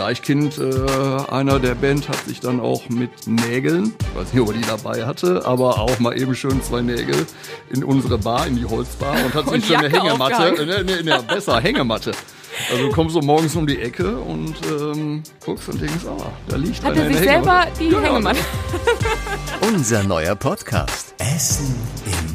Deichkind, äh, einer der Band, hat sich dann auch mit Nägeln, ich weiß nicht, ob er die dabei hatte, aber auch mal eben schön zwei Nägel in unsere Bar, in die Holzbar und hat sich schon eine Hängematte, ne, ne, ne, besser, Hängematte. Also du kommst so morgens um die Ecke und ähm, guckst und denkst, ah, da liegt Hat er sich selber die Ja, Hängematte? Unser neuer Podcast. Essen im.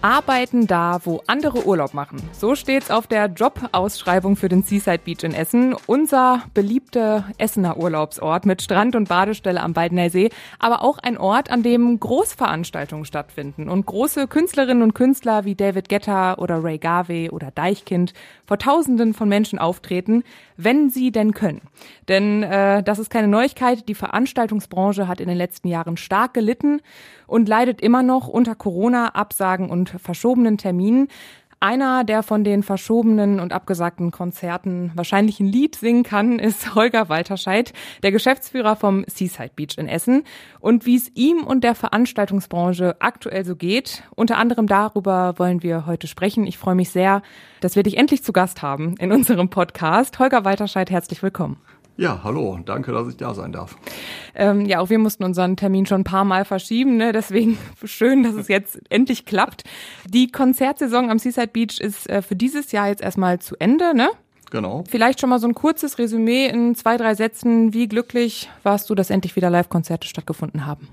Arbeiten da, wo andere Urlaub machen. So steht's auf der Jobausschreibung für den Seaside Beach in Essen. Unser beliebter Essener Urlaubsort mit Strand und Badestelle am Baldner See, aber auch ein Ort, an dem Großveranstaltungen stattfinden und große Künstlerinnen und Künstler wie David Guetta oder Ray Garvey oder Deichkind vor Tausenden von Menschen auftreten, wenn sie denn können. Denn äh, das ist keine Neuigkeit. Die Veranstaltungsbranche hat in den letzten Jahren stark gelitten und leidet immer noch unter Corona-Absagen und verschobenen Terminen. Einer, der von den verschobenen und abgesagten Konzerten wahrscheinlich ein Lied singen kann, ist Holger Walterscheid, der Geschäftsführer vom Seaside Beach in Essen. Und wie es ihm und der Veranstaltungsbranche aktuell so geht, unter anderem darüber wollen wir heute sprechen. Ich freue mich sehr, dass wir dich endlich zu Gast haben in unserem Podcast. Holger Walterscheid, herzlich willkommen. Ja, hallo, danke, dass ich da sein darf. Ähm, ja, auch wir mussten unseren Termin schon ein paar Mal verschieben, ne? deswegen schön, dass es jetzt endlich klappt. Die Konzertsaison am Seaside Beach ist äh, für dieses Jahr jetzt erstmal zu Ende, ne? Genau. Vielleicht schon mal so ein kurzes Resümee in zwei, drei Sätzen. Wie glücklich warst du, dass endlich wieder Live-Konzerte stattgefunden haben?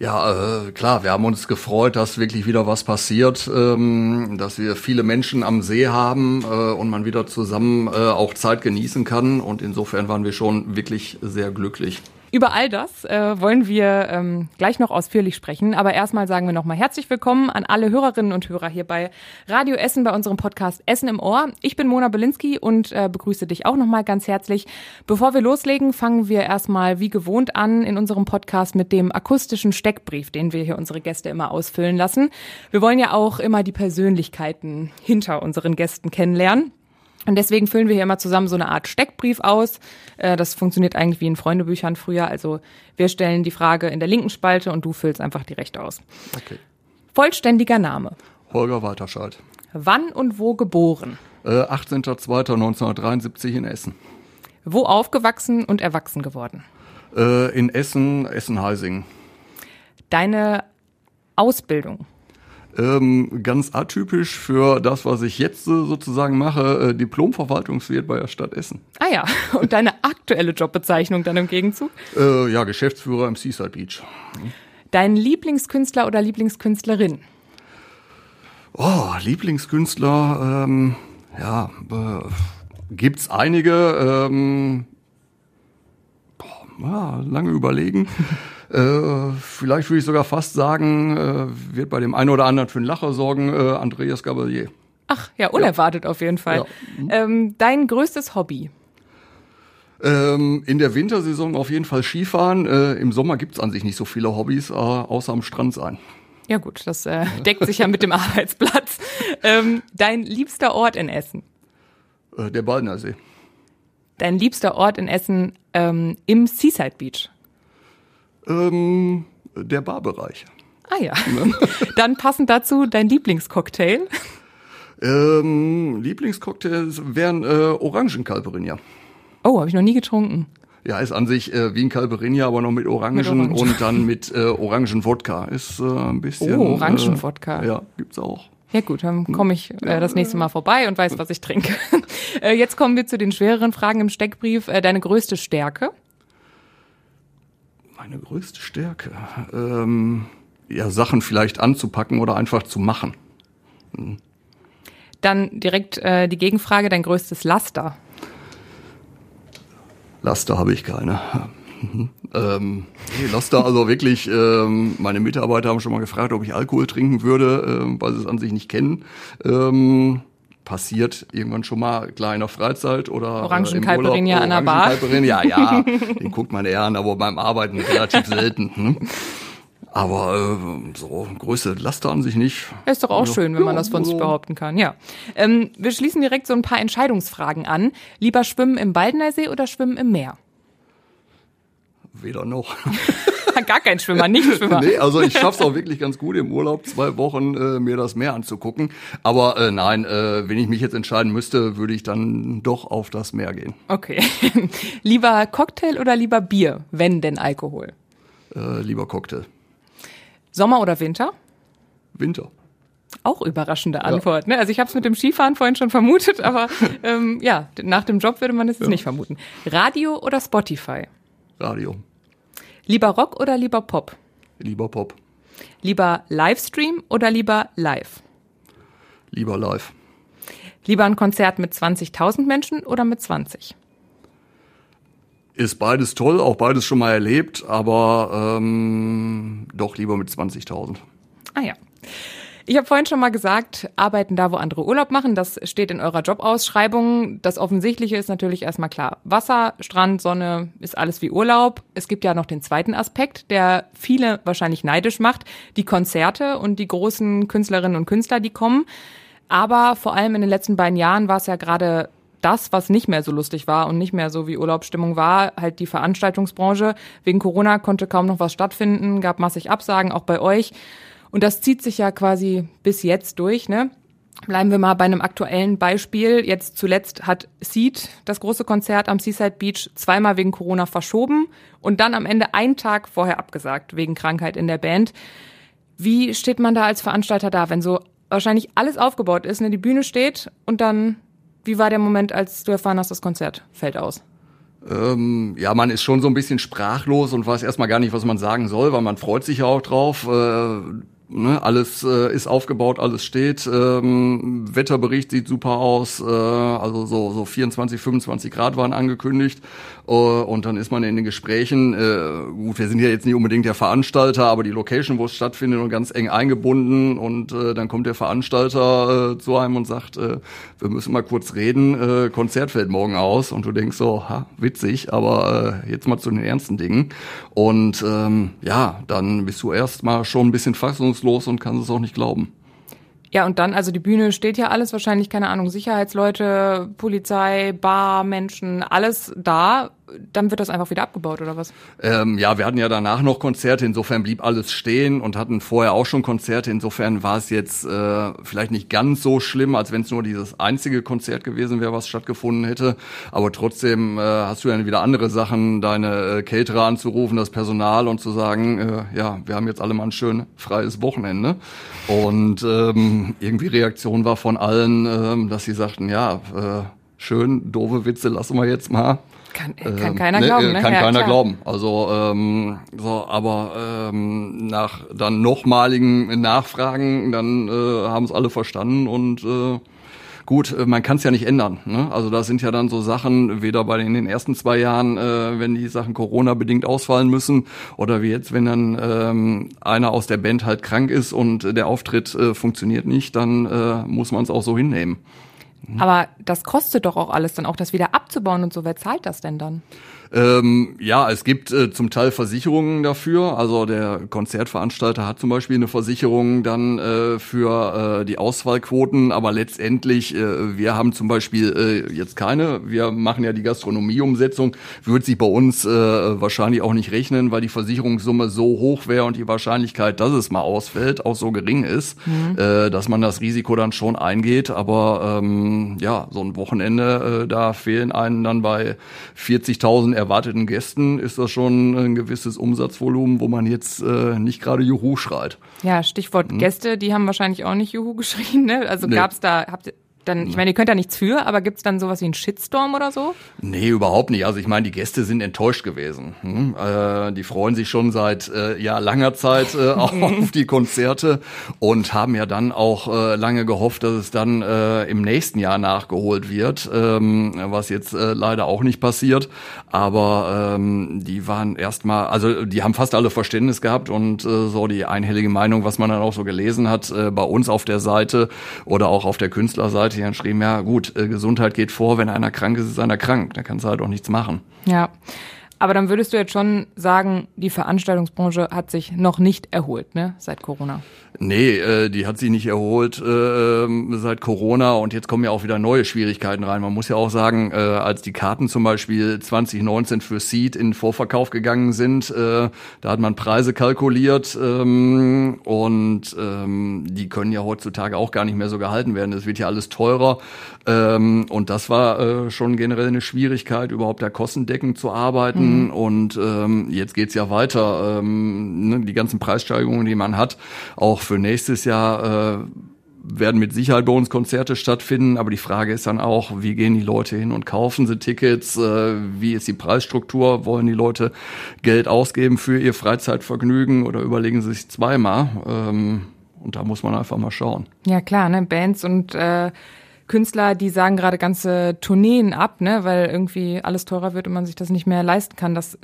Ja, äh, klar, wir haben uns gefreut, dass wirklich wieder was passiert, ähm, dass wir viele Menschen am See haben äh, und man wieder zusammen äh, auch Zeit genießen kann. Und insofern waren wir schon wirklich sehr glücklich. Über all das äh, wollen wir ähm, gleich noch ausführlich sprechen. Aber erstmal sagen wir nochmal herzlich willkommen an alle Hörerinnen und Hörer hier bei Radio Essen bei unserem Podcast Essen im Ohr. Ich bin Mona Belinsky und äh, begrüße dich auch nochmal ganz herzlich. Bevor wir loslegen, fangen wir erstmal wie gewohnt an in unserem Podcast mit dem akustischen Steckbrief, den wir hier unsere Gäste immer ausfüllen lassen. Wir wollen ja auch immer die Persönlichkeiten hinter unseren Gästen kennenlernen. Und deswegen füllen wir hier immer zusammen so eine Art Steckbrief aus. Äh, Das funktioniert eigentlich wie in Freundebüchern früher. Also wir stellen die Frage in der linken Spalte und du füllst einfach die rechte aus. Okay. Vollständiger Name. Holger Walterscheid. Wann und wo geboren? Äh, 18.02.1973 in Essen. Wo aufgewachsen und erwachsen geworden? Äh, in Essen, Essen-Heising. Deine Ausbildung. Ähm, ganz atypisch für das, was ich jetzt äh, sozusagen mache, äh, Diplom-Verwaltungswirt bei der Stadt Essen. Ah ja, und deine aktuelle Jobbezeichnung dann im Gegenzug? Äh, ja, Geschäftsführer im Seaside Beach. Dein Lieblingskünstler oder Lieblingskünstlerin? Oh, Lieblingskünstler, ähm, ja, äh, gibt's einige. Ähm, boah, ja, lange überlegen. äh, vielleicht würde ich sogar fast sagen, äh, wird bei dem einen oder anderen für einen Lacher sorgen, äh, Andreas Gabalier. Ach ja, unerwartet auf jeden Fall. Ja. Ähm, dein größtes Hobby? Ähm, in der Wintersaison auf jeden Fall Skifahren. Äh, Im Sommer gibt's an sich nicht so viele Hobbys, äh, außer am Strand sein. Ja gut, das äh, deckt sich ja mit dem Arbeitsplatz. Ähm, dein liebster Ort in Essen? Äh, der Baldner See. Dein liebster Ort in Essen ähm, im Seaside Beach? Ähm, der Barbereich. Ah ja. Dann passend dazu dein Lieblingscocktail? Ähm, Lieblingscocktails wären äh, Orangenkalperinia. Oh, habe ich noch nie getrunken. Ja, ist an sich äh, wie ein Calperinia, aber noch mit Orangen, Mit Orangen. und dann mit äh, Orangenwodka. Ist äh, ein bisschen. Oh, Orangenwodka. Äh, ja, gibt's auch. Ja gut, dann komme ich äh, das nächste Mal vorbei und weiß, was ich trinke. äh, jetzt kommen wir zu den schwereren Fragen im Steckbrief. Äh, deine größte Stärke? Meine größte Stärke. Ähm, ja, Sachen vielleicht anzupacken oder einfach zu machen. Dann direkt äh, die Gegenfrage, dein größtes Laster? Laster habe ich keine. ähm, nee, Laster, also wirklich, ähm, meine Mitarbeiter haben schon mal gefragt, ob ich Alkohol trinken würde, ähm, weil sie es an sich nicht kennen. Ähm, passiert irgendwann schon mal klar in der Freizeit oder äh, an der Bar. Orangencaipirinha, ja, den guckt man eher an, aber beim Arbeiten relativ selten. Hm? Aber äh, so größte Laster an sich nicht. Ja, ist doch auch Ja. schön, wenn man Ja, das von sich behaupten kann, ja. Ähm, wir schließen direkt so ein paar Entscheidungsfragen an. Lieber schwimmen im Baldner See oder schwimmen im Meer? Weder noch. Gar kein Schwimmer, nicht Schwimmer. nee, also ich schaff's auch wirklich ganz gut im Urlaub, zwei Wochen äh, mir das Meer anzugucken. Aber äh, nein, äh, wenn ich mich jetzt entscheiden müsste, würde ich dann doch auf das Meer gehen. Okay. lieber Cocktail oder lieber Bier, wenn denn Alkohol? Äh, lieber Cocktail. Sommer oder Winter? Winter. Auch überraschende Antwort. Ja. Ne? Also ich habe es mit dem Skifahren vorhin schon vermutet, aber ähm, ja, nach dem Job würde man es ja. nicht vermuten. Radio oder Spotify? Radio. Lieber Rock oder lieber Pop? Lieber Pop. Lieber Livestream oder lieber live? Lieber live. Lieber ein Konzert mit 20.000 Menschen oder mit 20? Ist beides toll, auch beides schon mal erlebt, aber ähm, doch lieber mit 20.000. Ah ja. Ich habe vorhin schon mal gesagt, arbeiten da, wo andere Urlaub machen. Das steht in eurer Jobausschreibung. Das Offensichtliche ist natürlich erstmal klar. Wasser, Strand, Sonne ist alles wie Urlaub. Es gibt ja noch den zweiten Aspekt, der viele wahrscheinlich neidisch macht. Die Konzerte und die großen Künstlerinnen und Künstler, die kommen. Aber vor allem in den letzten beiden Jahren war es ja gerade das, was nicht mehr so lustig war und nicht mehr so wie Urlaubsstimmung war, halt die Veranstaltungsbranche. Wegen Corona konnte kaum noch was stattfinden, gab massig Absagen, auch bei euch. Und das zieht sich ja quasi bis jetzt durch, ne? Bleiben wir mal bei einem aktuellen Beispiel. Jetzt zuletzt hat Seed das große Konzert am Seaside Beach zweimal wegen Corona verschoben und dann am Ende einen Tag vorher abgesagt, wegen Krankheit in der Band. Wie steht man da als Veranstalter da, wenn so wahrscheinlich alles aufgebaut ist, ne? Die Bühne steht und dann, wie war der Moment, als du erfahren hast, das Konzert fällt aus? Ähm, ja, man ist schon so ein bisschen sprachlos und weiß erstmal gar nicht, was man sagen soll, weil man freut sich ja auch drauf. Äh Ne, alles äh, ist aufgebaut, alles steht. Ähm, Wetterbericht sieht super aus. Äh, also so, so 24, 25 Grad waren angekündigt. Äh, und dann ist man in den Gesprächen. Äh, gut, wir sind ja jetzt nicht unbedingt der Veranstalter, aber die Location, wo es stattfindet, und ganz eng eingebunden. Und äh, dann kommt der Veranstalter äh, zu einem und sagt, äh, wir müssen mal kurz reden. Äh, Konzert fällt morgen aus. Und du denkst so, ha, witzig, aber äh, jetzt mal zu den ernsten Dingen. Und ähm, ja, dann bist du erst mal schon ein bisschen fassungslos und kann es auch nicht glauben. Ja, und dann, also die Bühne steht ja alles, wahrscheinlich, keine Ahnung, Sicherheitsleute, Polizei, Bar, Menschen, alles da dann wird das einfach wieder abgebaut oder was? Ähm, ja, wir hatten ja danach noch Konzerte, insofern blieb alles stehen und hatten vorher auch schon Konzerte. Insofern war es jetzt äh, vielleicht nicht ganz so schlimm, als wenn es nur dieses einzige Konzert gewesen wäre, was stattgefunden hätte. Aber trotzdem äh, hast du dann wieder andere Sachen, deine äh, Caterer anzurufen, das Personal und zu sagen, äh, ja, wir haben jetzt alle mal ein schön freies Wochenende. Und ähm, irgendwie Reaktion war von allen, ähm, dass sie sagten, ja, äh, schön, doofe Witze lassen wir jetzt mal. Kann, äh, kann ähm, keiner ne, glauben, ne? Kann ja, keiner klar. glauben. Also, ähm, so, aber ähm, nach dann nochmaligen Nachfragen, dann äh, haben es alle verstanden und äh, gut, äh, man kann es ja nicht ändern. Ne? Also da sind ja dann so Sachen, weder bei den, in den ersten zwei Jahren, äh, wenn die Sachen Corona-bedingt ausfallen müssen, oder wie jetzt, wenn dann ähm, einer aus der Band halt krank ist und der Auftritt äh, funktioniert nicht, dann äh, muss man es auch so hinnehmen. Aber das kostet doch auch alles dann auch, das wieder abzubauen und so. Wer zahlt das denn dann? Ähm, ja, es gibt äh, zum Teil Versicherungen dafür. Also der Konzertveranstalter hat zum Beispiel eine Versicherung dann äh, für äh, die Auswahlquoten, aber letztendlich, äh, wir haben zum Beispiel äh, jetzt keine. Wir machen ja die Gastronomieumsetzung, wird sich bei uns äh, wahrscheinlich auch nicht rechnen, weil die Versicherungssumme so hoch wäre und die Wahrscheinlichkeit, dass es mal ausfällt, auch so gering ist, mhm. äh, dass man das Risiko dann schon eingeht. Aber ähm, ja, so ein Wochenende, äh, da fehlen einen dann bei 40.000 erwarteten Gästen ist das schon ein gewisses Umsatzvolumen, wo man jetzt äh, nicht gerade Juhu schreit. Ja, Stichwort hm. Gäste, die haben wahrscheinlich auch nicht Juhu geschrien. Ne? Also nee. gab's da, habt ihr, dann, ich meine, ihr könnt da nichts für, aber gibt's dann sowas wie einen Shitstorm oder so? Nee, überhaupt nicht. Also ich meine, die Gäste sind enttäuscht gewesen. Hm? Äh, die freuen sich schon seit äh, ja langer Zeit äh, auf die Konzerte und haben ja dann auch äh, lange gehofft, dass es dann äh, im nächsten Jahr nachgeholt wird, ähm, was jetzt äh, leider auch nicht passiert. Aber ähm, die waren erstmal, also die haben fast alle Verständnis gehabt und äh, so die einhellige Meinung, was man dann auch so gelesen hat, äh, bei uns auf der Seite oder auch auf der Künstlerseite die dann schrieben, ja gut, äh, Gesundheit geht vor, wenn einer krank ist, ist einer krank. Da kannst du halt auch nichts machen. Ja. Aber dann würdest du jetzt schon sagen, die Veranstaltungsbranche hat sich noch nicht erholt, ne, seit Corona. Nee, äh, die hat sich nicht erholt äh, seit Corona und jetzt kommen ja auch wieder neue Schwierigkeiten rein. Man muss ja auch sagen, äh, als die Karten zum Beispiel 2019 für Seed in Vorverkauf gegangen sind, äh, da hat man Preise kalkuliert ähm, und ähm, die können ja heutzutage auch gar nicht mehr so gehalten werden. Es wird ja alles teurer ähm, und das war äh, schon generell eine Schwierigkeit, überhaupt da kostendeckend zu arbeiten mhm. und ähm, jetzt geht's ja weiter. Ähm, ne, die ganzen Preissteigerungen, die man hat, auch für nächstes Jahr äh, werden mit Sicherheit bei uns Konzerte stattfinden, aber die Frage ist dann auch, wie gehen die Leute hin und kaufen sie Tickets, äh, wie ist die Preisstruktur, wollen die Leute Geld ausgeben für ihr Freizeitvergnügen oder überlegen sie sich zweimal? Ähm, und da muss man einfach mal schauen. Ja klar, ne? Bands und äh, Künstler, die sagen gerade ganze Tourneen ab, ne, weil irgendwie alles teurer wird und man sich das nicht mehr leisten kann. Das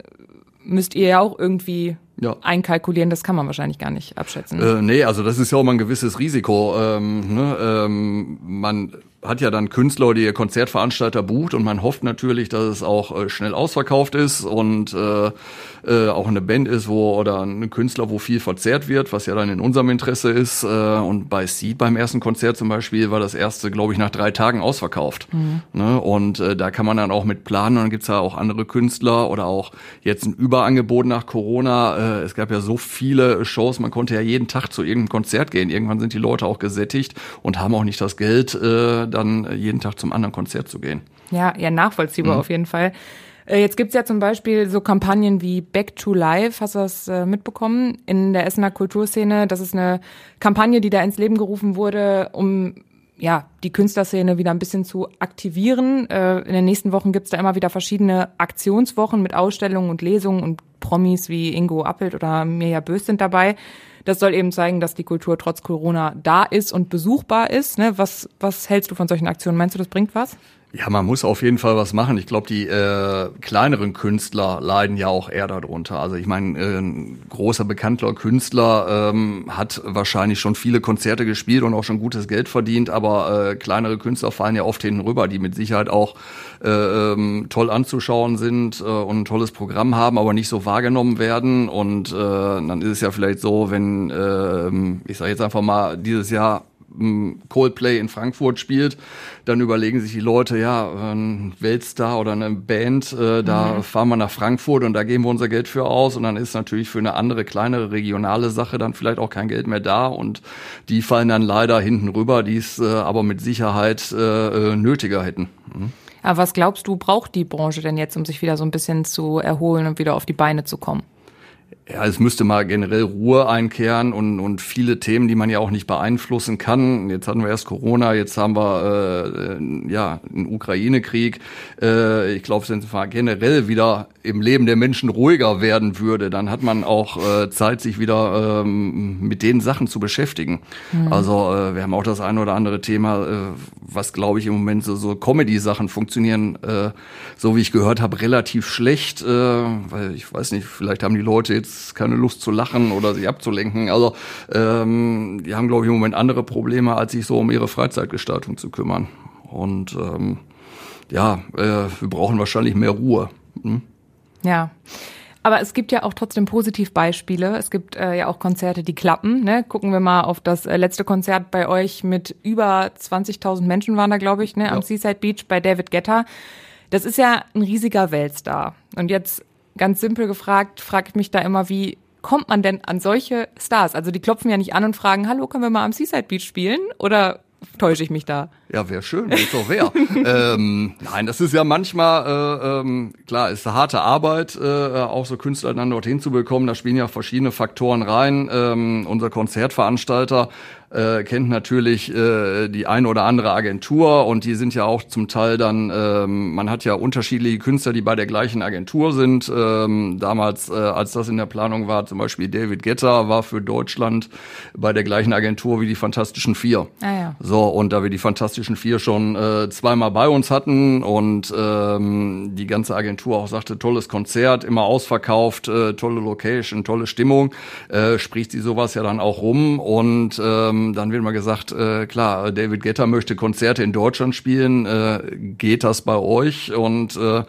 müsst ihr ja auch irgendwie ja. einkalkulieren, das kann man wahrscheinlich gar nicht abschätzen. Äh, nee, also das ist ja auch mal ein gewisses Risiko. Ähm, ne? ähm, man hat ja dann Künstler, die ihr Konzertveranstalter bucht und man hofft natürlich, dass es auch äh, schnell ausverkauft ist und äh, äh, auch eine Band ist, wo oder ein Künstler, wo viel verzehrt wird, was ja dann in unserem Interesse ist. Äh, und bei Seed beim ersten Konzert zum Beispiel war das erste, glaube ich, nach drei Tagen ausverkauft. Mhm. Ne? Und äh, da kann man dann auch mit planen. Und dann gibt's ja auch andere Künstler oder auch jetzt ein Überangebot nach Corona. Äh, es gab ja so viele Shows, man konnte ja jeden Tag zu irgendeinem Konzert gehen. Irgendwann sind die Leute auch gesättigt und haben auch nicht das Geld, äh, dann jeden Tag zum anderen Konzert zu gehen. Ja, ja, nachvollziehbar mhm. auf jeden Fall. Äh, jetzt gibt's ja zum Beispiel so Kampagnen wie Back to Life, hast du das äh, mitbekommen, in der Essener Kulturszene. Das ist eine Kampagne, die da ins Leben gerufen wurde, um ja, die Künstlerszene wieder ein bisschen zu aktivieren. Äh, in den nächsten Wochen gibt's da immer wieder verschiedene Aktionswochen mit Ausstellungen und Lesungen und Promis wie Ingo Appelt oder Mirja Bös sind dabei. Das soll eben zeigen, dass die Kultur trotz Corona da ist und besuchbar ist. Ne? Was, was hältst du von solchen Aktionen? Meinst du, das bringt was? Ja, man muss auf jeden Fall was machen. Ich glaube, die äh, kleineren Künstler leiden ja auch eher darunter. Also ich meine, äh, ein großer bekannter Künstler ähm, hat wahrscheinlich schon viele Konzerte gespielt und auch schon gutes Geld verdient, aber äh, kleinere Künstler fallen ja oft hinten rüber, die mit Sicherheit auch äh, ähm, toll anzuschauen sind äh, und ein tolles Programm haben, aber nicht so wahrgenommen werden. Und äh, dann ist es ja vielleicht so, wenn, äh, ich sage jetzt einfach mal, dieses Jahr Coldplay in Frankfurt spielt, dann überlegen sich die Leute, ja, ein Weltstar oder eine Band, äh, da mhm. fahren wir nach Frankfurt und da geben wir unser Geld für aus und dann ist natürlich für eine andere, kleinere, regionale Sache dann vielleicht auch kein Geld mehr da und die fallen dann leider hinten rüber, die es äh, aber mit Sicherheit äh, äh nötiger hätten. Mhm. Aber was glaubst du, braucht die Branche denn jetzt, um sich wieder so ein bisschen zu erholen und wieder auf die Beine zu kommen? Ja, es müsste mal generell Ruhe einkehren und, und viele Themen, die man ja auch nicht beeinflussen kann. Jetzt hatten wir erst Corona, jetzt haben wir äh, ja einen Ukraine-Krieg. Äh, ich glaube, es mal generell wieder im Leben der Menschen ruhiger werden würde, dann hat man auch äh, Zeit, sich wieder ähm, mit den Sachen zu beschäftigen. Mhm. Also äh, wir haben auch das eine oder andere Thema, äh, was glaube ich im Moment so, so Comedy-Sachen funktionieren, äh, so wie ich gehört habe, relativ schlecht, äh, weil ich weiß nicht, vielleicht haben die Leute jetzt keine Lust zu lachen oder sich abzulenken. Also ähm, die haben, glaube ich, im Moment andere Probleme, als sich so um ihre Freizeitgestaltung zu kümmern. Und ähm, ja, äh, wir brauchen wahrscheinlich mehr Ruhe. Hm? Ja. Aber es gibt ja auch trotzdem Positivbeispiele. Es gibt äh, ja auch Konzerte, die klappen. Ne? Gucken wir mal auf das äh, letzte Konzert bei euch mit über 20.000 Menschen waren da, glaube ich, ne? am ja. Seaside Beach bei David Getter. Das ist ja ein riesiger Weltstar. Und jetzt ganz simpel gefragt, frage ich mich da immer, wie kommt man denn an solche Stars? Also die klopfen ja nicht an und fragen, hallo, können wir mal am Seaside Beach spielen? Oder täusche ich mich da? Ja, wäre schön, wenn es doch wäre. ähm, nein, das ist ja manchmal, äh, ähm, klar, ist eine harte Arbeit, äh, auch so Künstler dann dorthin zu bekommen. Da spielen ja verschiedene Faktoren rein. Ähm, unser Konzertveranstalter äh, kennt natürlich äh, die eine oder andere Agentur und die sind ja auch zum Teil dann, ähm, man hat ja unterschiedliche Künstler, die bei der gleichen Agentur sind. Ähm, damals, äh, als das in der Planung war, zum Beispiel David Getter war für Deutschland bei der gleichen Agentur wie die Fantastischen Vier. Ah, ja. So, und da wir die Fantastischen Vier schon äh, zweimal bei uns hatten und ähm, die ganze Agentur auch sagte, tolles Konzert, immer ausverkauft, äh, tolle Location, tolle Stimmung, äh, spricht sie sowas ja dann auch rum und ähm, ähm, dann wird mal gesagt, äh, klar, David Getter möchte Konzerte in Deutschland spielen, äh, geht das bei euch? Und äh,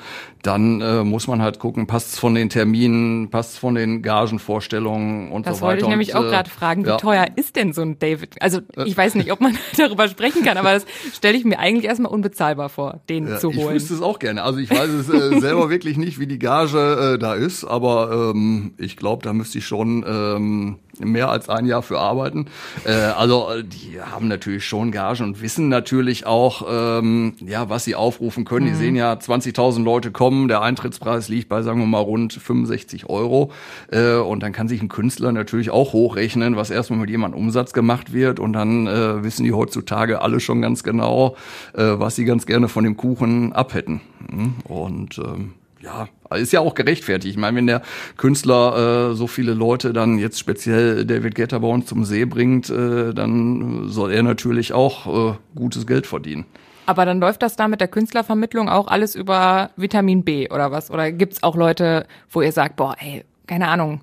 dann äh, muss man halt gucken, passt es von den Terminen, passt es von den Gagenvorstellungen und das so weiter. Das wollte ich nämlich und, auch gerade fragen, wie ja. teuer ist denn so ein David? Also ich weiß nicht, ob man darüber sprechen kann, aber das stelle ich mir eigentlich erstmal unbezahlbar vor, den ja, zu holen. Ich wüsste es auch gerne. Also ich weiß es äh, selber wirklich nicht, wie die Gage äh, da ist, aber ähm, ich glaube, da müsste ich schon ähm, mehr als ein Jahr für arbeiten. Äh, also die haben natürlich schon Gagen und wissen natürlich auch, ähm, ja, was sie aufrufen können. Mhm. Die sehen ja 20.000 Leute kommen, der Eintrittspreis liegt bei, sagen wir mal, rund 65 Euro. Äh, und dann kann sich ein Künstler natürlich auch hochrechnen, was erstmal mit jemandem Umsatz gemacht wird. Und dann äh, wissen die heutzutage alle schon ganz genau, äh, was sie ganz gerne von dem Kuchen abhätten. Mhm. Und ähm, ja, ist ja auch gerechtfertigt. Ich meine, wenn der Künstler äh, so viele Leute dann jetzt speziell David Guetta zum See bringt, äh, dann soll er natürlich auch äh, gutes Geld verdienen. Aber dann läuft das da mit der Künstlervermittlung auch alles über Vitamin B oder was? Oder gibt's auch Leute, wo ihr sagt, boah, ey, keine Ahnung,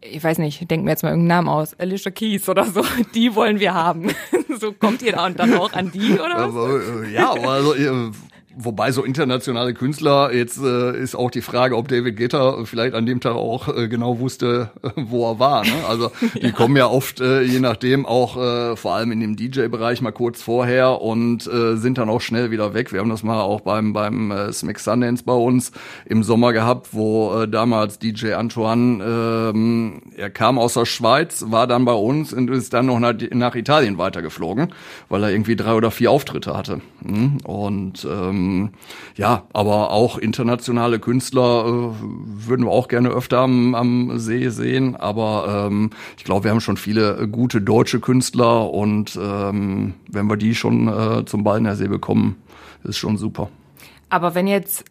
ich weiß nicht, denk mir jetzt mal irgendeinen Namen aus, Alicia Keys oder so, die wollen wir haben. so kommt ihr da und dann auch an die oder was? Ja, also Wobei so internationale Künstler, jetzt äh, ist auch die Frage, ob David Guetta vielleicht an dem Tag auch äh, genau wusste, äh, wo er war. Ne? Also die ja. kommen ja oft, äh, je nachdem, auch äh, vor allem in dem DJ-Bereich mal kurz vorher und äh, sind dann auch schnell wieder weg. Wir haben das mal auch beim, beim äh, Smack Sundance bei uns im Sommer gehabt, wo äh, damals DJ Antoine, ähm, er kam aus der Schweiz, war dann bei uns und ist dann noch nach, nach Italien weitergeflogen, weil er irgendwie drei oder vier Auftritte hatte. Mhm. Und ähm, ähm, ja, aber auch internationale Künstler äh, würden wir auch gerne öfter am, am See sehen. Aber ähm, ich glaube, wir haben schon viele gute deutsche Künstler und ähm, wenn wir die schon äh, zum Baldener See bekommen, ist schon super. Aber wenn jetzt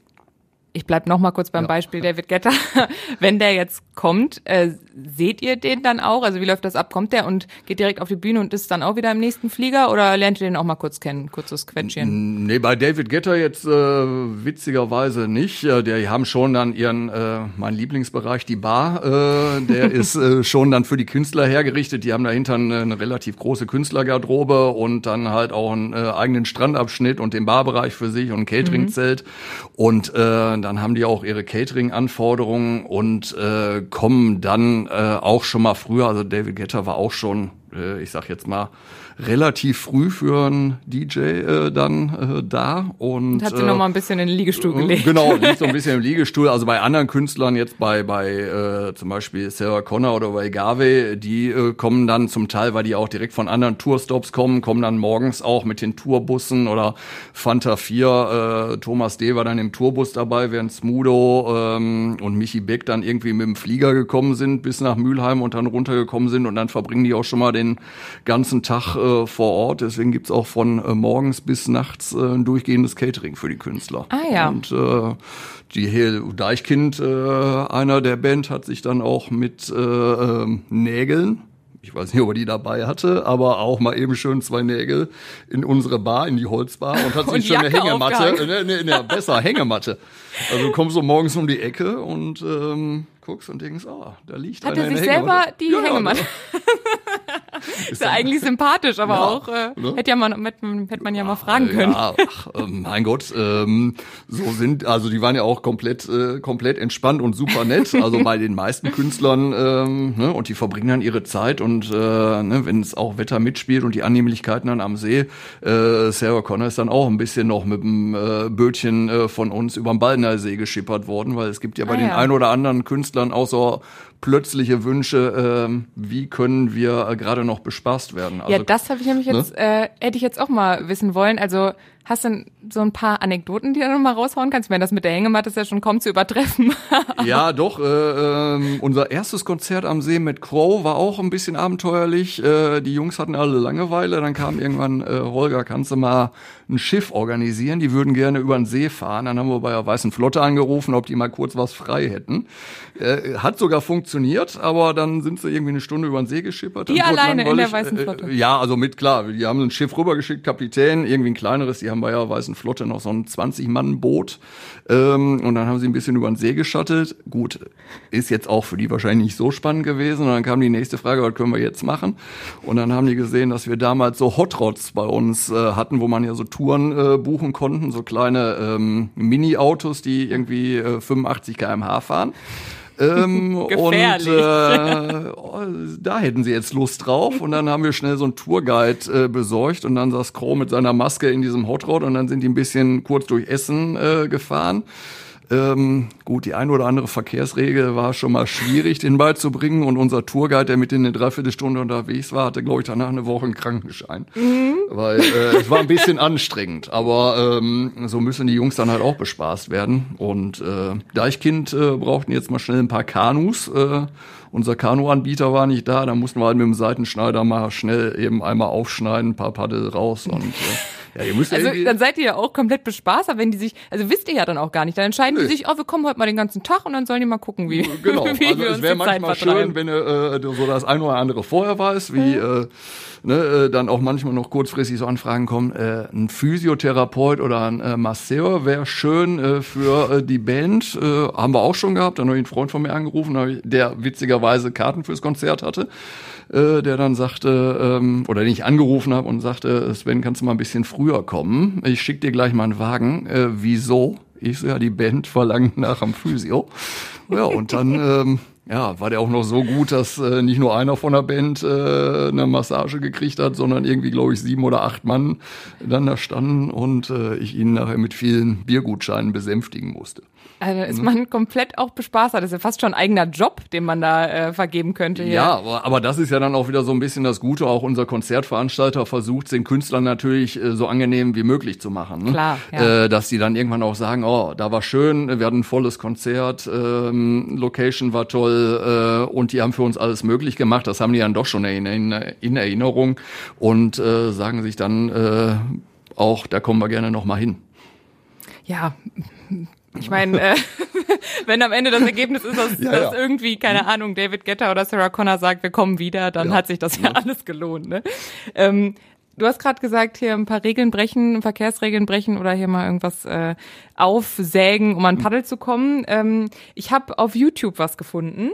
ich bleib noch mal kurz beim ja. Beispiel David Getter. Wenn der jetzt kommt, äh, seht ihr den dann auch? Also wie läuft das ab? Kommt der und geht direkt auf die Bühne und ist dann auch wieder im nächsten Flieger oder lernt ihr den auch mal kurz kennen, kurzes Quetschen? Nee, bei David Getter jetzt äh, witzigerweise nicht. Die haben schon dann ihren, äh, mein Lieblingsbereich, die Bar, äh, der ist äh, schon dann für die Künstler hergerichtet. Die haben dahinter eine, eine relativ große Künstlergarderobe und dann halt auch einen äh, eigenen Strandabschnitt und den Barbereich für sich und ein Cateringzelt. Mhm. Und äh, dann haben die auch ihre Catering-Anforderungen und äh, kommen dann äh, auch schon mal früher. Also David Getter war auch schon, äh, ich sag jetzt mal, relativ früh für einen DJ äh, dann äh, da und, und hat sie äh, noch mal ein bisschen in den Liegestuhl äh, gelegt. Genau, liegt so ein bisschen im Liegestuhl. Also bei anderen Künstlern jetzt bei bei äh, zum Beispiel Sarah Connor oder bei Gave, die äh, kommen dann zum Teil, weil die auch direkt von anderen Tourstops kommen, kommen dann morgens auch mit den Tourbussen oder Fanta 4. Äh, Thomas D war dann im Tourbus dabei, während Smudo ähm, und Michi Beck dann irgendwie mit dem Flieger gekommen sind bis nach Mülheim und dann runtergekommen sind und dann verbringen die auch schon mal den ganzen Tag äh, äh, vor Ort. Deswegen gibt's auch von äh, morgens bis nachts äh, ein durchgehendes Catering für die Künstler. Ah ja. Und äh, die Hel Deichkind, äh, einer der Band, hat sich dann auch mit äh, äh, Nägeln ich weiß nicht, ob er die dabei hatte, aber auch mal eben schön zwei Nägel in unsere Bar, in die Holzbar und hat sich schon eine Hängematte, ne, ne, ne, besser Hängematte. Also du kommst so morgens um die Ecke und ähm, guckst und denkst, ah, da liegt Hat er sich selber die ja, Hängematte? Ja, ist ja eigentlich sympathisch, aber ja, auch äh, ne? hätte ja man hätte man ja mal fragen können. Ja, ach, äh, mein Gott, ähm, so sind also die waren ja auch komplett äh, komplett entspannt und super nett. Also bei den meisten Künstlern ähm, ne, und die verbringen dann ihre Zeit und äh, ne, wenn es auch Wetter mitspielt und die Annehmlichkeiten dann am See, äh, Sarah Connor ist dann auch ein bisschen noch mit dem äh, Bötchen äh, von uns über den Ballner See geschippert worden, weil es gibt ja bei ah, den ja. ein oder anderen Künstlern auch so plötzliche Wünsche, äh, wie können wir äh, gerade noch bespaßt werden. Also, ja, das habe ich nämlich ne? jetzt, äh, hätte ich jetzt auch mal wissen wollen. Also Hast du so ein paar Anekdoten, die du noch mal raushauen kannst? Ich meine, das mit der Hängematte ist ja schon kaum zu übertreffen. ja, doch. Äh, äh, unser erstes Konzert am See mit Crow war auch ein bisschen abenteuerlich. Äh, die Jungs hatten alle Langeweile. Dann kam irgendwann, äh, Holger, kannst du mal ein Schiff organisieren? Die würden gerne über den See fahren. Dann haben wir bei der Weißen Flotte angerufen, ob die mal kurz was frei hätten. Äh, hat sogar funktioniert, aber dann sind sie irgendwie eine Stunde über den See geschippert. Die alleine in der Weißen äh, Flotte? ja, also mit, klar, die haben ein Schiff rübergeschickt, Kapitän, irgendwie ein kleineres, die haben haben bei der Weißen Flotte noch so ein 20-Mann-Boot. Ähm, und dann haben sie ein bisschen über den See geschattet. Gut, ist jetzt auch für die wahrscheinlich nicht so spannend gewesen. Und dann kam die nächste Frage, was können wir jetzt machen? Und dann haben die gesehen, dass wir damals so Hot Rods bei uns äh, hatten, wo man ja so Touren äh, buchen konnten, so kleine ähm, Mini-Autos, die irgendwie äh, 85 km/h fahren. Ähm, und äh, oh, da hätten sie jetzt Lust drauf. Und dann haben wir schnell so einen Tourguide äh, besorgt und dann saß Crow mit seiner Maske in diesem Hot Rod und dann sind die ein bisschen kurz durch Essen äh, gefahren. Ähm, gut, die ein oder andere Verkehrsregel war schon mal schwierig, den beizubringen. Und unser Tourguide, der mit in eine Dreiviertelstunde unterwegs war, hatte, glaube ich, danach eine Woche einen Krankenschein. Mhm. Weil äh, es war ein bisschen anstrengend. Aber ähm, so müssen die Jungs dann halt auch bespaßt werden. Und äh, Deichkind äh, brauchten jetzt mal schnell ein paar Kanus. Äh, unser Kanuanbieter war nicht da, da mussten wir halt mit dem Seitenschneider mal schnell eben einmal aufschneiden, ein paar Paddel raus und äh, ja, ihr müsst also dann seid ihr ja auch komplett bespaßt, aber wenn die sich, also wisst ihr ja dann auch gar nicht, dann entscheiden Nö. die sich, oh, wir kommen heute mal den ganzen Tag und dann sollen die mal gucken, wie, genau. wie also wir es wäre manchmal schön, wenn ihr äh, so das ein oder andere vorher weiß, wie äh, ne, äh, dann auch manchmal noch kurzfristig so Anfragen kommen, äh, ein Physiotherapeut oder ein äh, Masseur wäre schön äh, für äh, die Band, äh, haben wir auch schon gehabt, dann habe ich einen Freund von mir angerufen, der witzigerweise Karten fürs Konzert hatte äh, der dann sagte, ähm, oder den ich angerufen habe und sagte, Sven, kannst du mal ein bisschen früher kommen? Ich schicke dir gleich mal einen Wagen. Äh, wieso? Ich so, ja, die Band verlangt nach am Physio. Ja, und dann ähm, ja, war der auch noch so gut, dass äh, nicht nur einer von der Band äh, eine Massage gekriegt hat, sondern irgendwie, glaube ich, sieben oder acht Mann dann da standen und äh, ich ihn nachher mit vielen Biergutscheinen besänftigen musste. Also ist man komplett auch bespaßt. Das ist ja fast schon ein eigener Job, den man da äh, vergeben könnte. Hier. Ja, aber, aber das ist ja dann auch wieder so ein bisschen das Gute. Auch unser Konzertveranstalter versucht, den Künstlern natürlich äh, so angenehm wie möglich zu machen. Ne? Klar. Ja. Äh, dass die dann irgendwann auch sagen, oh, da war schön, wir hatten ein volles Konzert, ähm, Location war toll äh, und die haben für uns alles möglich gemacht. Das haben die dann doch schon in, in, in Erinnerung und äh, sagen sich dann äh, auch, da kommen wir gerne noch mal hin. Ja, ich meine, äh, wenn am Ende das Ergebnis ist, dass, ja, dass irgendwie, keine mhm. Ahnung, David Getter oder Sarah Connor sagt, wir kommen wieder, dann ja. hat sich das ja alles gelohnt. Ne? Ähm, du hast gerade gesagt, hier ein paar Regeln brechen, Verkehrsregeln brechen oder hier mal irgendwas äh, aufsägen, um an mhm. Paddel zu kommen. Ähm, ich habe auf YouTube was gefunden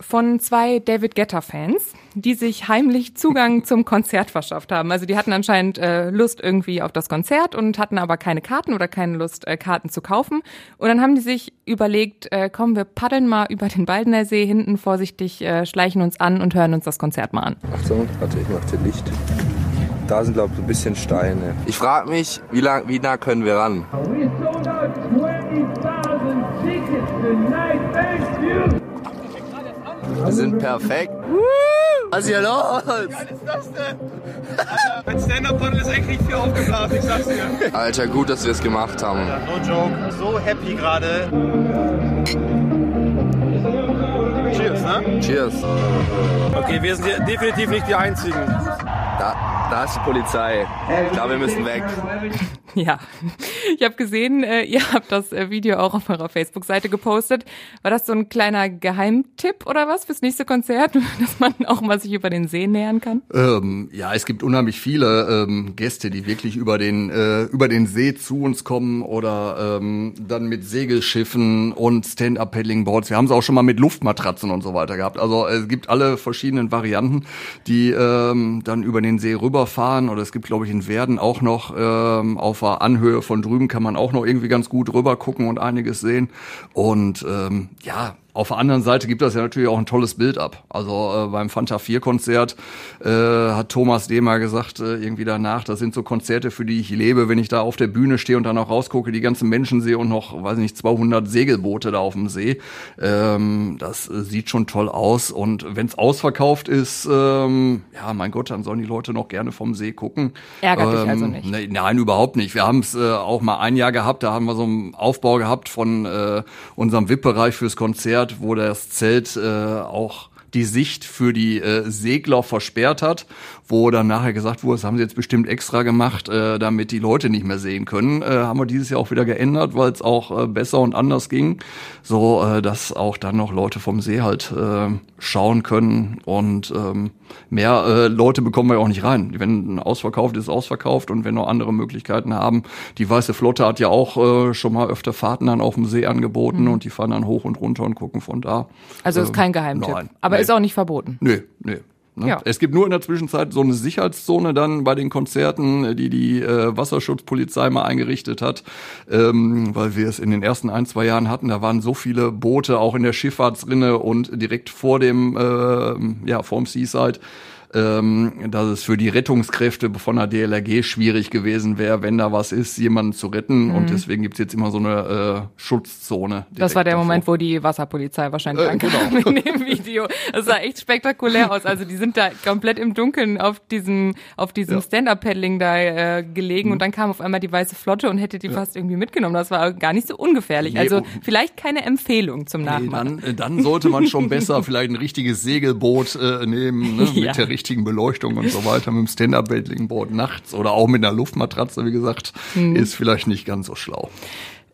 von zwei David Getter-Fans, die sich heimlich Zugang zum Konzert verschafft haben. Also die hatten anscheinend äh, Lust irgendwie auf das Konzert und hatten aber keine Karten oder keine Lust, äh, Karten zu kaufen. Und dann haben die sich überlegt, äh, komm, wir paddeln mal über den Baldener See hinten vorsichtig, äh, schleichen uns an und hören uns das Konzert mal an. Achtung, warte, ich mach dir Licht. Da sind, glaube ich, ein bisschen Steine. Ich frage mich, wie, lang, wie nah können wir ran? Wir sind perfekt. Was ist hier los? Was ist das denn? Mein Stand-Up-Paddle ist eigentlich viel aufgeblasen, ich sag's dir. Alter, gut, dass wir es gemacht haben. Ja, no joke. So happy gerade. Cheers, ne? Cheers. Okay, wir sind hier definitiv nicht die Einzigen. Da, da ist die Polizei. Ich glaube, wir müssen weg. Ja, ich habe gesehen, äh, ihr habt das äh, Video auch auf eurer Facebook-Seite gepostet. War das so ein kleiner Geheimtipp oder was fürs nächste Konzert, dass man auch mal sich über den See nähern kann? Ähm, ja, es gibt unheimlich viele ähm, Gäste, die wirklich über den äh, über den See zu uns kommen oder ähm, dann mit Segelschiffen und Stand-up-Paddling-Boards. Wir haben es auch schon mal mit Luftmatratzen und so weiter gehabt. Also es gibt alle verschiedenen Varianten, die ähm, dann über den See rüberfahren. Oder es gibt, glaube ich, in Werden auch noch ähm, auf auf der Anhöhe von drüben kann man auch noch irgendwie ganz gut rüber gucken und einiges sehen. Und ähm, ja, auf der anderen Seite gibt das ja natürlich auch ein tolles Bild ab. Also äh, beim Fanta 4 Konzert äh, hat Thomas D. mal gesagt, äh, irgendwie danach, das sind so Konzerte, für die ich lebe, wenn ich da auf der Bühne stehe und dann auch rausgucke, die ganzen Menschen sehe und noch, weiß nicht, 200 Segelboote da auf dem See. Ähm, das äh, sieht schon toll aus und wenn es ausverkauft ist, ähm, ja, mein Gott, dann sollen die Leute noch gerne vom See gucken. Ärgert ähm, dich also ähm, nicht? Ne, nein, überhaupt nicht. Wir haben es äh, auch mal ein Jahr gehabt, da haben wir so einen Aufbau gehabt von äh, unserem VIP-Bereich fürs Konzert Konzert, wo das Zelt äh, auch die Sicht für die äh, Segler versperrt hat, wo dann nachher gesagt wurde, das haben sie jetzt bestimmt extra gemacht, äh, damit die Leute nicht mehr sehen können. Äh, haben wir dieses Jahr auch wieder geändert, weil es auch äh, besser und anders ging, so äh, dass auch dann noch Leute vom See halt äh, schauen können und ähm, mehr äh, Leute bekommen wir ja auch nicht rein. Wenn ausverkauft ist, ausverkauft und wenn noch andere Möglichkeiten haben. Die Weiße Flotte hat ja auch äh, schon mal öfter Fahrten dann auf dem See angeboten mhm. und die fahren dann hoch und runter und gucken von da. Also ist kein Geheimtipp, nein, aber nee. ist auch nicht verboten. Nee, nee. Ne? Ja. Es gibt nur in der Zwischenzeit so eine Sicherheitszone dann bei den Konzerten, die die äh, Wasserschutzpolizei mal eingerichtet hat, ähm, weil wir es in den ersten ein, zwei Jahren hatten. Da waren so viele Boote auch in der Schifffahrtsrinne und direkt vor dem, äh, ja, vorm Seaside ähm, dass es für die Rettungskräfte von der DLRG schwierig gewesen wäre, wenn da was ist, jemanden zu retten. Mhm. Und deswegen gibt's jetzt immer so eine äh, Schutzzone. Das war der davor. Moment, wo die Wasserpolizei wahrscheinlich äh, ankam genau. in dem Video. Das sah echt spektakulär aus. Also die sind da komplett im Dunkeln auf diesem, auf diesem ja. Stand-Up-Paddling da äh, gelegen mhm. und dann kam auf einmal die Weiße Flotte und hätte die ja. fast irgendwie mitgenommen. Das war gar nicht so ungefährlich. Nee, also vielleicht keine Empfehlung zum Nachmachen. Nee, dann, äh, dann sollte man schon besser vielleicht ein richtiges Segelboot äh, nehmen, ne, ja. mit der richtigen Beleuchtung und so weiter, mit dem Stand-Up-Paddling-Board nachts oder auch mit einer Luftmatratze, wie gesagt, mhm. ist vielleicht nicht ganz so schlau.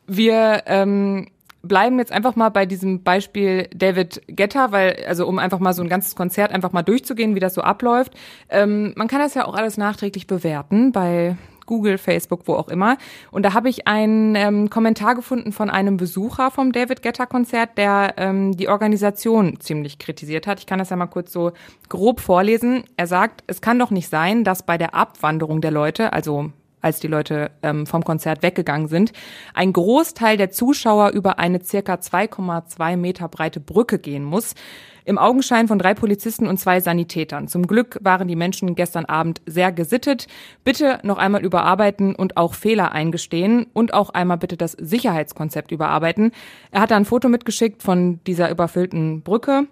Wir ähm, bleiben jetzt einfach mal bei diesem Beispiel David Getter, weil, also um einfach mal so ein ganzes Konzert einfach mal durchzugehen, wie das so abläuft. Ähm, man kann das ja auch alles nachträglich bewerten bei Google, Facebook, wo auch immer. Und da habe ich einen ähm, Kommentar gefunden von einem Besucher vom David Getter Konzert, der ähm, die Organisation ziemlich kritisiert hat. Ich kann das ja mal kurz so grob vorlesen. Er sagt, es kann doch nicht sein, dass bei der Abwanderung der Leute, also als die Leute ähm, vom Konzert weggegangen sind, ein Großteil der Zuschauer über eine circa 2,2 Meter breite Brücke gehen muss im Augenschein von drei Polizisten und zwei Sanitätern. Zum Glück waren die Menschen gestern Abend sehr gesittet. Bitte noch einmal überarbeiten und auch Fehler eingestehen und auch einmal bitte das Sicherheitskonzept überarbeiten. Er hat da ein Foto mitgeschickt von dieser überfüllten Brücke.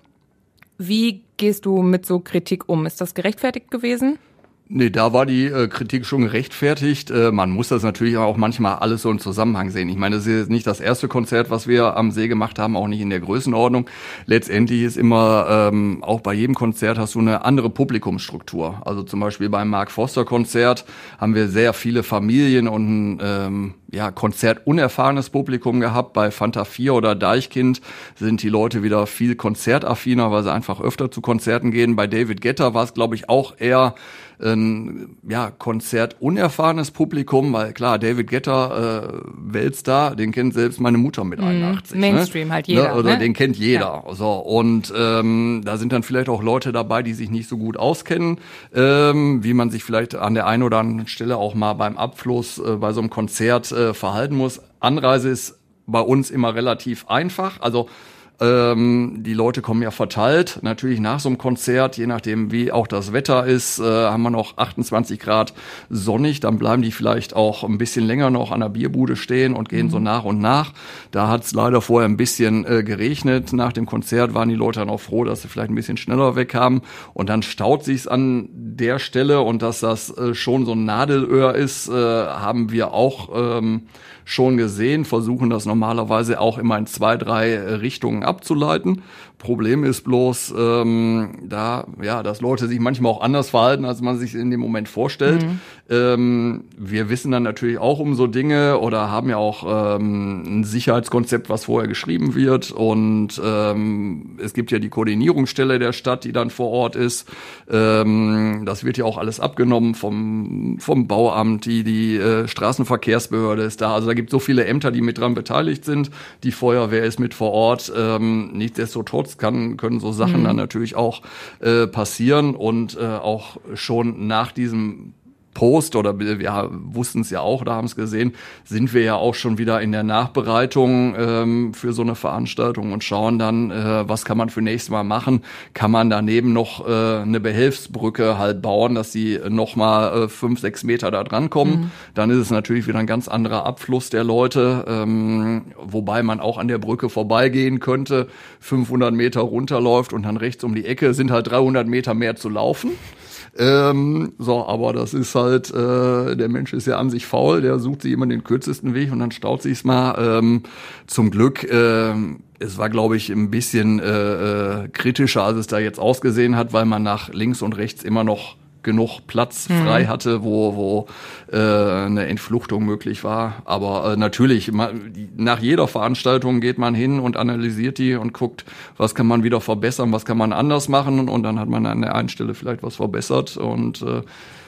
Wie gehst du mit so Kritik um? Ist das gerechtfertigt gewesen? Nee, da war die äh, Kritik schon gerechtfertigt. Äh, man muss das natürlich auch manchmal alles so im Zusammenhang sehen. Ich meine, das ist nicht das erste Konzert, was wir am See gemacht haben, auch nicht in der Größenordnung. Letztendlich ist immer, ähm, auch bei jedem Konzert hast du eine andere Publikumsstruktur. Also zum Beispiel beim Mark Foster Konzert haben wir sehr viele Familien und ähm, ja, konzertunerfahrenes Publikum gehabt. Bei Fanta 4 oder Deichkind sind die Leute wieder viel konzertaffiner, weil sie einfach öfter zu Konzerten gehen. Bei David Getter war es, glaube ich, auch eher ein ja, konzertunerfahrenes Publikum, weil klar, David Getter, äh, Weltstar, den kennt selbst meine Mutter mit 81. Mm, Mainstream ne? halt jeder. Ne? Oder ne? den kennt jeder. Ja. So, und ähm, da sind dann vielleicht auch Leute dabei, die sich nicht so gut auskennen, ähm, wie man sich vielleicht an der einen oder anderen Stelle auch mal beim Abfluss äh, bei so einem Konzert äh, verhalten muss. Anreise ist bei uns immer relativ einfach. Also ähm, die Leute kommen ja verteilt. Natürlich nach so einem Konzert, je nachdem wie auch das Wetter ist, äh, haben wir noch 28 Grad sonnig. Dann bleiben die vielleicht auch ein bisschen länger noch an der Bierbude stehen und gehen mhm. so nach und nach. Da hat es leider vorher ein bisschen äh, geregnet. Nach dem Konzert waren die Leute dann auch froh, dass sie vielleicht ein bisschen schneller wegkamen. Und dann staut sich's an der Stelle und dass das äh, schon so ein Nadelöhr ist, äh, haben wir auch ähm, schon gesehen, versuchen das normalerweise auch immer in zwei, drei Richtungen abzuleiten. Problem ist bloß, ähm, da, ja, dass Leute sich manchmal auch anders verhalten, als man sich in dem Moment vorstellt. Mhm. Ähm, wir wissen dann natürlich auch um so Dinge oder haben ja auch ähm, ein Sicherheitskonzept, was vorher geschrieben wird. Und ähm, es gibt ja die Koordinierungsstelle der Stadt, die dann vor Ort ist. Ähm, das wird ja auch alles abgenommen vom, vom Bauamt, die, die äh, Straßenverkehrsbehörde ist da. Also da gibt es so viele Ämter, die mit dran beteiligt sind. Die Feuerwehr ist mit vor Ort. Ähm, nichtsdestotrotz kann, können so Sachen mhm. dann natürlich auch äh, passieren und äh, auch schon nach diesem Post oder wir wussten es ja auch, da haben es gesehen, sind wir ja auch schon wieder in der Nachbereitung ähm, für so eine Veranstaltung und schauen dann, äh, was kann man für nächstes Mal machen. Kann man daneben noch äh, eine Behelfsbrücke halt bauen, dass sie nochmal äh, fünf, sechs Meter da dran kommen. Mhm. Dann ist es natürlich wieder ein ganz anderer Abfluss der Leute, ähm, wobei man auch an der Brücke vorbeigehen könnte, 500 Meter runterläuft und dann rechts um die Ecke sind halt 300 Meter mehr zu laufen. Ähm, so, aber das ist halt, äh, der Mensch ist ja an sich faul, der sucht sich immer den kürzesten Weg und dann staut sich's mal. Ähm, zum Glück, äh, es war, glaube ich, ein bisschen äh, äh, kritischer, als es da jetzt ausgesehen hat, weil man nach links und rechts immer noch genug Platz frei hatte, wo, wo äh, eine Entfluchtung möglich war. Aber äh, natürlich, ma- nach jeder Veranstaltung geht man hin und analysiert die und guckt, was kann man wieder verbessern, was kann man anders machen und dann hat man an der einen Stelle vielleicht was verbessert und äh,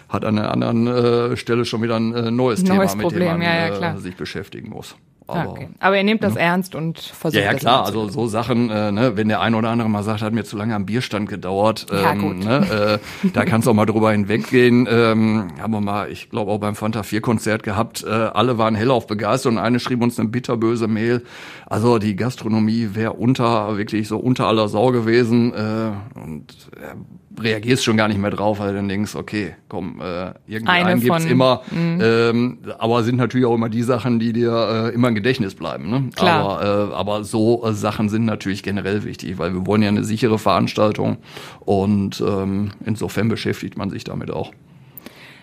hat an der anderen äh, Stelle schon wieder ein äh, neues, Neues Thema, mit Problem, dem man ja, ja, äh, sich beschäftigen muss. Aber, okay. Aber ihr nehmt das ernst und versucht ja, ja, klar. Also so Sachen, äh, ne, wenn der eine oder andere mal sagt, hat mir zu lange am Bierstand gedauert, Ja, ähm, gut. Ne, äh, da kannst du auch mal drüber hinweggehen. Ähm, haben wir mal, ich glaube auch beim Fanta 4 Konzert gehabt. Äh, alle waren hellauf begeistert und eine schrieb uns eine bitterböse Mail. Also die Gastronomie wäre unter wirklich so unter aller Sau gewesen äh, und äh, reagierst schon gar nicht mehr drauf, weil du dann denkst, okay, komm, äh, irgendwie Eine einen gibt's von- immer. Ähm, aber sind natürlich auch immer die Sachen, die dir äh, immer im Gedächtnis bleiben. Ne? Klar. Aber, äh, aber so äh, Sachen sind natürlich generell wichtig, weil wir wollen ja eine sichere Veranstaltung und ähm, insofern beschäftigt man sich damit auch.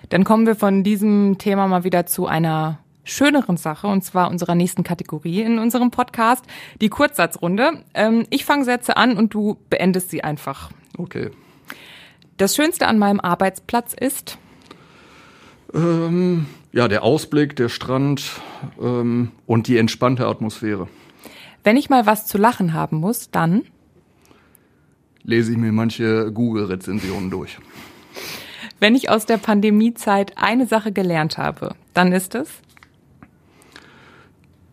Dann kommen wir von diesem Thema mal wieder zu einer schöneren Sache, und zwar unserer nächsten Kategorie in unserem Podcast, die Kurzsatzrunde. Ähm, ich fange Sätze an und du beendest sie einfach. Okay. Das Schönste an meinem Arbeitsplatz ist, Ähm, ja, der Ausblick, der Strand ähm, und die entspannte Atmosphäre. wenn ich mal was zu lachen haben muss, dann, Lese ich mir manche Google-Rezensionen durch. wenn ich aus der Pandemiezeit eine Sache gelernt habe, dann ist es,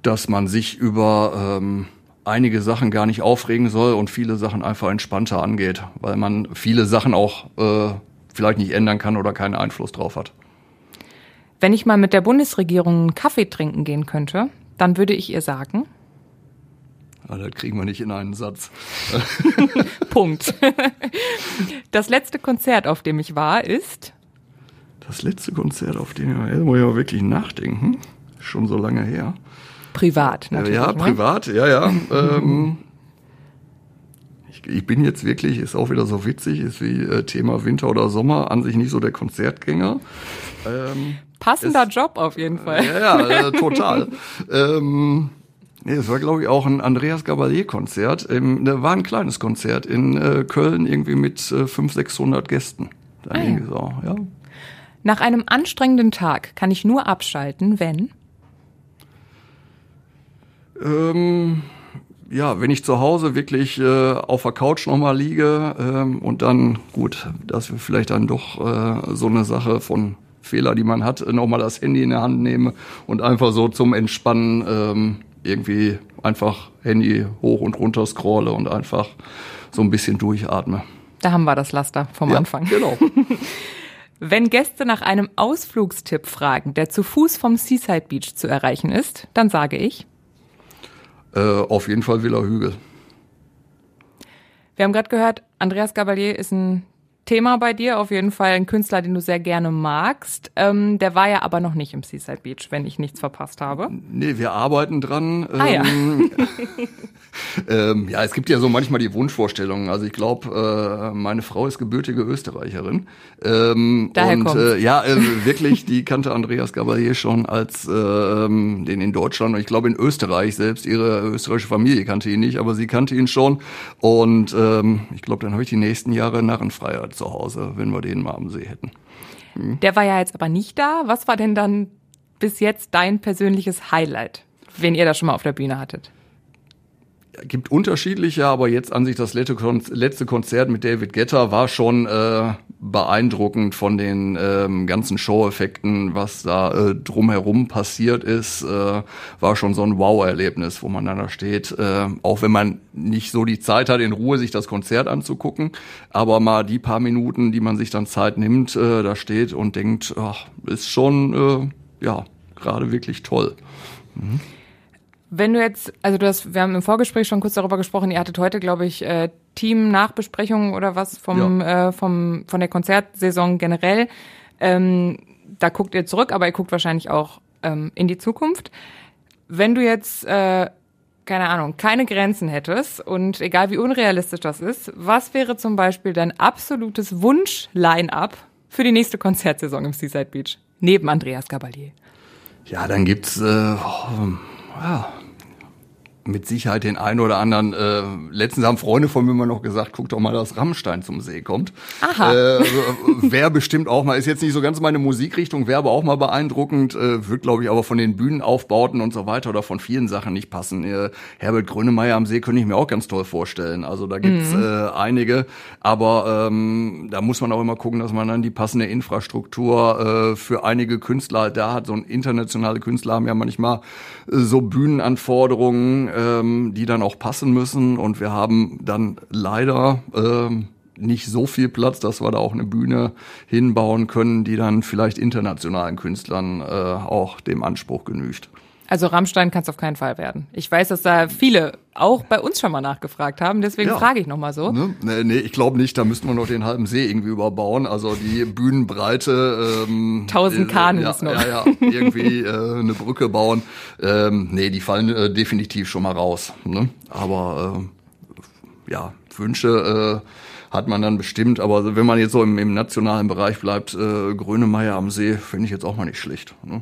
dass man sich über ähm, einige Sachen gar nicht aufregen soll und viele Sachen einfach entspannter angeht, weil man viele Sachen auch äh, vielleicht nicht ändern kann oder keinen Einfluss drauf hat. wenn ich mal mit der Bundesregierung einen Kaffee trinken gehen könnte, dann würde ich ihr sagen, Ja, das kriegen wir nicht in einen Satz. Punkt. Das letzte Konzert, auf dem ich war, ist, Das letzte Konzert, auf dem wir, jetzt muss ich mal wirklich nachdenken, schon so lange her. Privat natürlich. ja, ne? privat, ja, ja. ähm, ich, ich bin jetzt wirklich, ist auch wieder so witzig, ist wie äh, Thema Winter oder Sommer, an sich nicht so der Konzertgänger. Ähm, Passender Es- Job auf jeden Fall. Ja, ja, äh, total. ähm, nee, es war, glaube ich, auch ein Andreas Gabalier-Konzert. Da war ein kleines Konzert in äh, Köln, irgendwie mit äh, 500, 600 Gästen. Da Ah, ja. so, ja. Nach einem anstrengenden Tag kann ich nur abschalten, wenn Ähm, ja, wenn ich zu Hause wirklich äh, auf der Couch nochmal liege ähm, und dann, gut, das wäre vielleicht dann doch äh, so eine Sache von Fehler, die man hat, nochmal das Handy in der Hand nehme und einfach so zum Entspannen ähm, irgendwie einfach Handy hoch und runter scrolle und einfach so ein bisschen durchatme. da haben wir das Laster vom Ja, Anfang. Genau. Wenn Gäste nach einem Ausflugstipp fragen, der zu Fuß vom Seaside Beach zu erreichen ist, dann sage ich, äh, auf jeden Fall Villa Hügel. wir haben gerade gehört, Andreas Gabalier ist ein Thema bei dir, auf jeden Fall ein Künstler, den du sehr gerne magst. Ähm, der war ja aber noch nicht im Seaside Beach, wenn ich nichts verpasst habe. Nee, wir arbeiten dran. Ah, ja. Ähm, ähm, ja, es gibt ja so manchmal die Wunschvorstellungen. Also ich glaube, äh, meine Frau ist gebürtige Österreicherin. Ähm, Daher und kommt's. äh, ja, äh, wirklich, die kannte Andreas Gabalier schon als ähm, den in Deutschland und ich glaube in Österreich selbst. Ihre österreichische Familie kannte ihn nicht, aber sie kannte ihn schon. Und ähm, ich glaube, dann habe ich die nächsten Jahre Narrenfreiheit zu Hause, wenn wir den mal am See hätten. Der war ja jetzt aber nicht da. Was war denn dann bis jetzt dein persönliches Highlight, wenn ihr das schon mal auf der Bühne hattet? Gibt unterschiedliche, aber jetzt an sich das letzte Kon- letzte Konzert mit David Guetta war schon äh, beeindruckend von den ähm, ganzen Show-Effekten, was da äh, drumherum passiert ist, äh, war schon so ein Wow-Erlebnis, wo man dann da steht, äh, auch wenn man nicht so die Zeit hat, in Ruhe sich das Konzert anzugucken, aber mal die paar Minuten, die man sich dann Zeit nimmt, äh, da steht und denkt, ach, ist schon, äh, ja, gerade wirklich toll. Wenn du jetzt, also du hast, wir haben im Vorgespräch schon kurz darüber gesprochen, ihr hattet heute, glaube ich, äh, Team-Nachbesprechungen oder was vom, äh, vom, von der Konzertsaison generell. Ähm, da guckt ihr zurück, aber ihr guckt wahrscheinlich auch ähm, in die Zukunft. Wenn du jetzt, äh, keine Ahnung, keine Grenzen hättest und egal wie unrealistisch das ist, was wäre zum Beispiel dein absolutes Wunsch-Line-Up für die nächste Konzertsaison im Seaside Beach? Neben Andreas Gabalier. Ja, dann gibt's äh, oh, ja, mit Sicherheit den einen oder anderen. Äh, letztens haben Freunde von mir immer noch gesagt, guck doch mal, dass Rammstein zum See kommt. Aha. Äh, also, wäre bestimmt auch mal, ist jetzt nicht so ganz meine Musikrichtung, wäre aber auch mal beeindruckend, äh, wird glaube ich aber von den Bühnenaufbauten und so weiter oder von vielen Sachen nicht passen. Äh, Herbert Grönemeyer am See könnte ich mir auch ganz toll vorstellen. Also da gibt's Mhm. äh, einige, aber ähm, da muss man auch immer gucken, dass man dann die passende Infrastruktur äh, für einige Künstler da hat. So ein internationale Künstler haben ja manchmal äh, so Bühnenanforderungen, ähm, die dann auch passen müssen. Und wir haben dann leider ähm, nicht so viel Platz, dass wir da auch eine Bühne hinbauen können, die dann vielleicht internationalen Künstlern äh, auch dem Anspruch genügt. Also Rammstein kann es auf keinen Fall werden. Ich weiß, dass da viele auch bei uns schon mal nachgefragt haben, deswegen Ja. frage ich nochmal so. Ne? Nee, nee, ich glaube nicht, da müssten wir noch den halben See irgendwie überbauen. Also die Bühnenbreite. Ähm, 1000 Kanus ja, noch. Ja, ja, irgendwie äh, eine Brücke bauen. Ähm, nee, die fallen äh, definitiv schon mal raus. Ne? Aber äh, ja, Wünsche äh, hat man dann bestimmt. Aber wenn man jetzt so im, im nationalen Bereich bleibt, äh, Grönemeyer am See, finde ich jetzt auch mal nicht schlecht. Ne?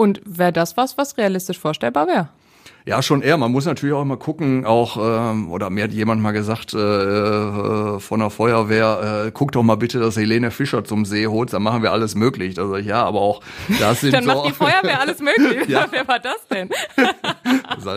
Und wäre das was, was realistisch vorstellbar wäre? Ja, schon eher. Man muss natürlich auch immer gucken, auch, ähm, oder mir hat jemand mal gesagt äh, äh, von der Feuerwehr, äh, guck doch mal bitte, dass Helene Fischer zum See holt, dann machen wir alles möglich. Da sag ich, ja, aber auch das sind Dann so, macht die Feuerwehr alles möglich. Ja. Wer war das denn?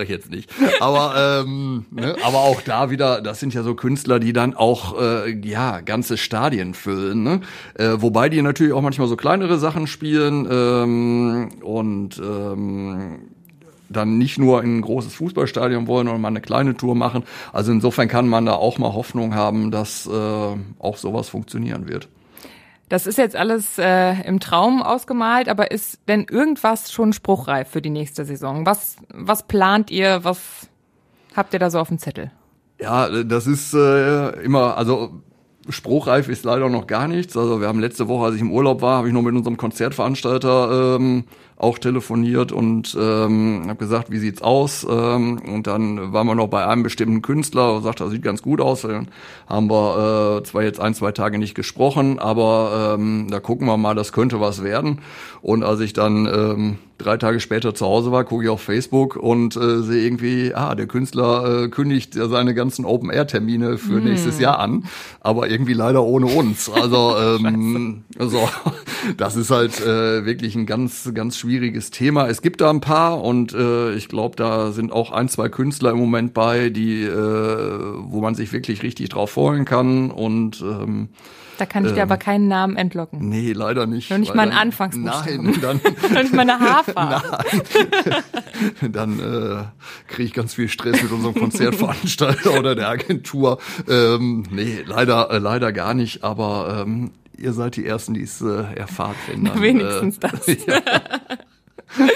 Sage ich jetzt nicht. Aber ähm, ne, aber auch da wieder, das sind ja so Künstler, die dann auch äh, ja ganze Stadien füllen. Ne? Äh, wobei die natürlich auch manchmal so kleinere Sachen spielen ähm, und ähm, dann nicht nur in ein großes Fußballstadion wollen, sondern mal eine kleine Tour machen. Also insofern kann man da auch mal Hoffnung haben, dass äh, auch sowas funktionieren wird. Das ist jetzt alles äh, im Traum ausgemalt, aber ist denn irgendwas schon spruchreif für die nächste Saison? Was, was plant ihr? Was habt ihr da so auf dem Zettel? Ja, das ist äh, immer, also spruchreif ist leider noch gar nichts. Also wir haben letzte Woche, als ich im Urlaub war, habe ich noch mit unserem Konzertveranstalter ähm, auch telefoniert und ähm, habe gesagt, wie sieht's aus? Ähm, und dann waren wir noch bei einem bestimmten Künstler und sagte, das sieht ganz gut aus. Dann haben wir äh, zwar jetzt ein, zwei Tage nicht gesprochen, aber ähm, da gucken wir mal, das könnte was werden. Und als ich dann ähm, drei Tage später zu Hause war, gucke ich auf Facebook und äh, sehe irgendwie, ah, der Künstler äh, kündigt ja seine ganzen Open-Air-Termine für nächstes Jahr an, aber irgendwie leider ohne uns. Also, ähm, also das ist halt äh, wirklich ein ganz, ganz schwieriges Thema. Es gibt da ein paar und äh, ich glaube, da sind auch ein, zwei Künstler im Moment bei, die, äh, wo man sich wirklich richtig drauf freuen kann und ähm, Da kann ich dir aber keinen Namen entlocken. nee, leider nicht. Noch nicht mal einen Anfangsbuchstaben. Nein, dann Noch nicht mal eine Haarfarbe. dann äh, kriege ich ganz viel Stress mit unserem Konzertveranstalter oder der Agentur. Ähm, nee, leider, äh, leider gar nicht, aber ähm, ihr seid die Ersten, die es äh, erfahrt. Wenn dann, Wenigstens äh, das. Ja.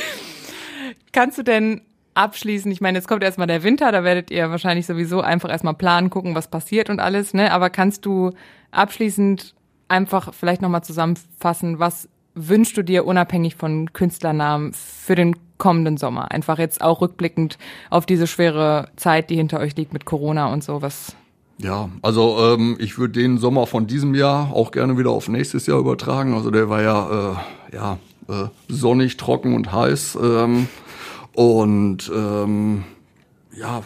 Kannst du denn abschließen? Ich meine, jetzt kommt erstmal der Winter, da werdet ihr wahrscheinlich sowieso einfach erstmal planen, gucken, was passiert und alles, ne? Aber kannst du abschließend einfach vielleicht nochmal zusammenfassen, was wünschst du dir unabhängig von Künstlernamen für den kommenden Sommer? Einfach jetzt auch rückblickend auf diese schwere Zeit, die hinter euch liegt mit Corona und so, was Ja, also ähm, ich würde den Sommer von diesem Jahr auch gerne wieder auf nächstes Jahr übertragen. Also der war ja, äh, ja äh, sonnig, trocken und heiß. Ähm, und ähm, ja,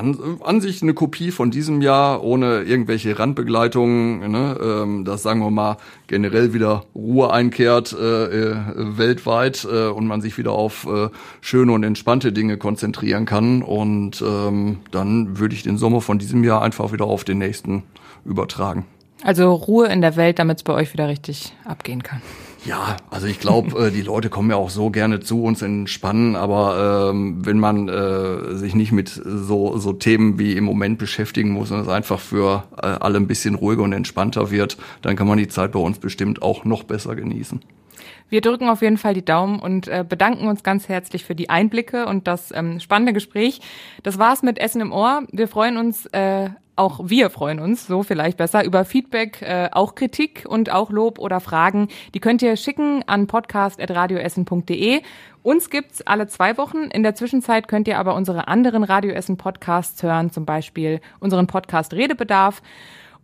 an, an sich eine Kopie von diesem Jahr ohne irgendwelche Randbegleitungen, ne, ähm, dass sagen wir mal generell wieder Ruhe einkehrt äh, äh, weltweit äh, und man sich wieder auf äh, schöne und entspannte Dinge konzentrieren kann. Und ähm, dann würde ich den Sommer von diesem Jahr einfach wieder auf den nächsten übertragen. also Ruhe in der Welt, damit es bei euch wieder richtig abgehen kann. Ja, also ich glaube, äh, die Leute kommen ja auch so gerne zu uns entspannen, aber ähm, wenn man äh, sich nicht mit so, so Themen wie im Moment beschäftigen muss und es einfach für äh, alle ein bisschen ruhiger und entspannter wird, dann kann man die Zeit bei uns bestimmt auch noch besser genießen. Wir drücken auf jeden Fall die Daumen und äh, bedanken uns ganz herzlich für die Einblicke und das ähm, spannende Gespräch. Das war's mit Essen im Ohr. Wir freuen uns, äh, auch wir freuen uns, so vielleicht besser, über Feedback, äh, auch Kritik und auch Lob oder Fragen. Die könnt ihr schicken an podcast.radioessen.de. Uns gibt's alle zwei Wochen. In der Zwischenzeit könnt ihr aber unsere anderen Radioessen Podcasts hören, zum Beispiel unseren Podcast Redebedarf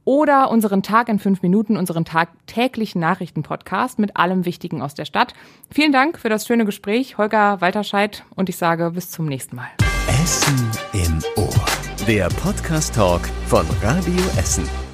oder unseren Tag in fünf Minuten, unseren Tag täglichen Nachrichtenpodcast mit allem Wichtigen aus der Stadt. Vielen Dank für das schöne Gespräch, Holger Walterscheid, und ich sage bis zum nächsten Mal. Essen im Ohr. Der Podcast-Talk von Radio Essen.